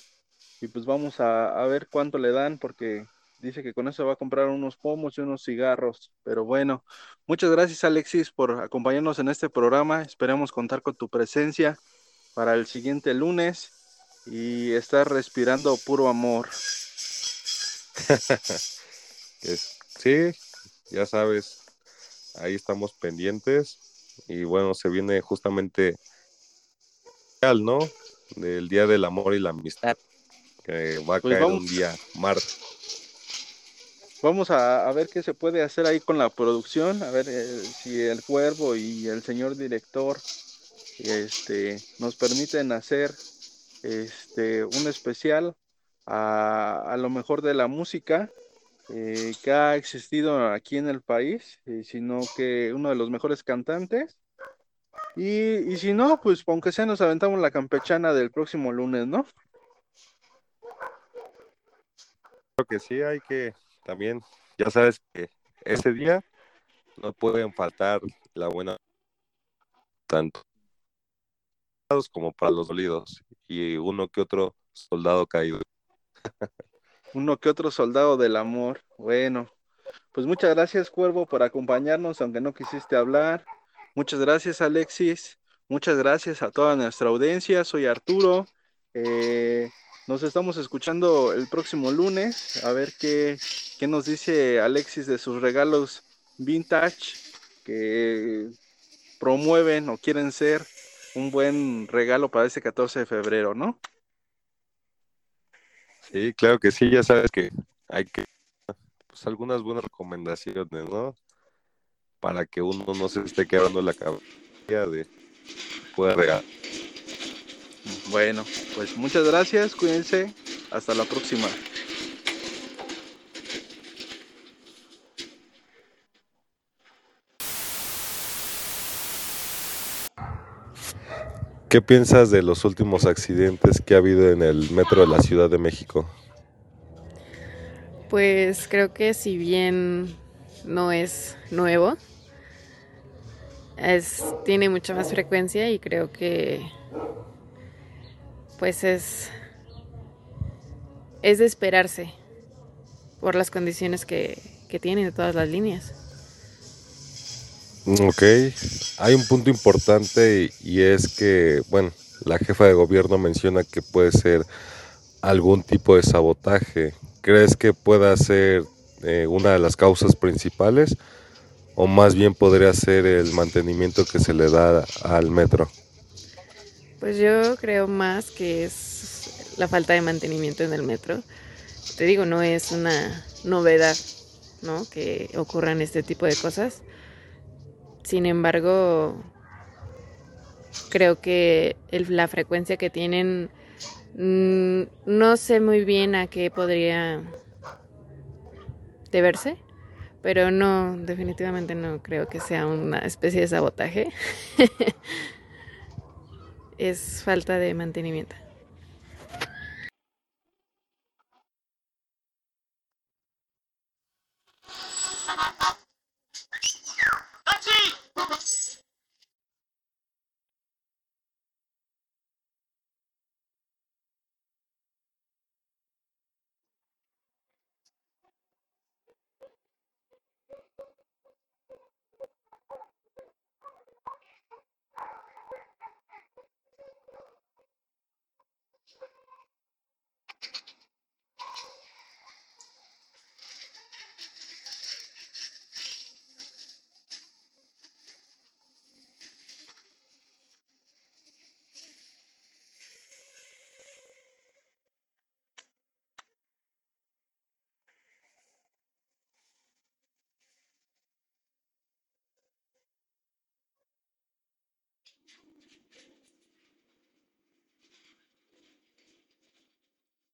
y pues vamos a, a, ver cuánto le dan porque dice que con eso va a comprar unos pomos y unos cigarros. Pero bueno, muchas gracias Alexis por acompañarnos en este programa. Esperemos contar con tu presencia para el siguiente lunes y estar respirando puro amor. sí, ya sabes, ahí estamos pendientes y bueno, se viene justamente ¿no? Del Día del Amor y la Amistad, que va a pues caer vamos, un día martes. Vamos a, a, ver qué se puede hacer ahí con la producción, a ver eh, si el cuervo y el señor director este, nos permiten hacer este, un especial a, a lo mejor de la música eh, que ha existido aquí en el país, eh, sino que uno de los mejores cantantes. Y, y, si no, pues aunque sea nos aventamos la campechana del próximo lunes, ¿no? Creo que sí, hay que, también ya sabes que ese día no pueden faltar la buena tanto como para los dolidos y uno que otro soldado caído. uno que otro soldado del amor. Bueno, pues muchas gracias Cuervo por acompañarnos, aunque no quisiste hablar. Muchas gracias Alexis. Muchas gracias a toda nuestra audiencia. Soy Arturo. Eh, nos estamos escuchando el próximo lunes. A ver qué, qué nos dice Alexis de sus regalos vintage que promueven o quieren ser un buen regalo para ese 14 de febrero, ¿no? Sí, claro que sí, ya sabes que hay que, pues algunas buenas recomendaciones, ¿no? Para que uno no se esté quedando la cabeza de poder regalar. Bueno, pues muchas gracias, cuídense, hasta la próxima. ¿Qué piensas de los últimos accidentes que ha habido en el metro de la Ciudad de México? Pues creo que si bien no es nuevo, es, tiene mucha más frecuencia y creo que pues es, es de esperarse por las condiciones que, que tienen todas las líneas. Ok, hay un punto importante y, es que, bueno, la jefa de gobierno menciona que puede ser algún tipo de sabotaje. ¿Crees que pueda ser eh, una de las causas principales o más bien podría ser el mantenimiento que se le da al metro? Pues yo creo más que es la falta de mantenimiento en el metro. Te digo, no es una novedad, ¿no? Que ocurran este tipo de cosas sin embargo, creo que la frecuencia que tienen, mm, no sé muy bien a qué podría deberse, pero no, definitivamente no creo que sea una especie de sabotaje. es falta de mantenimiento.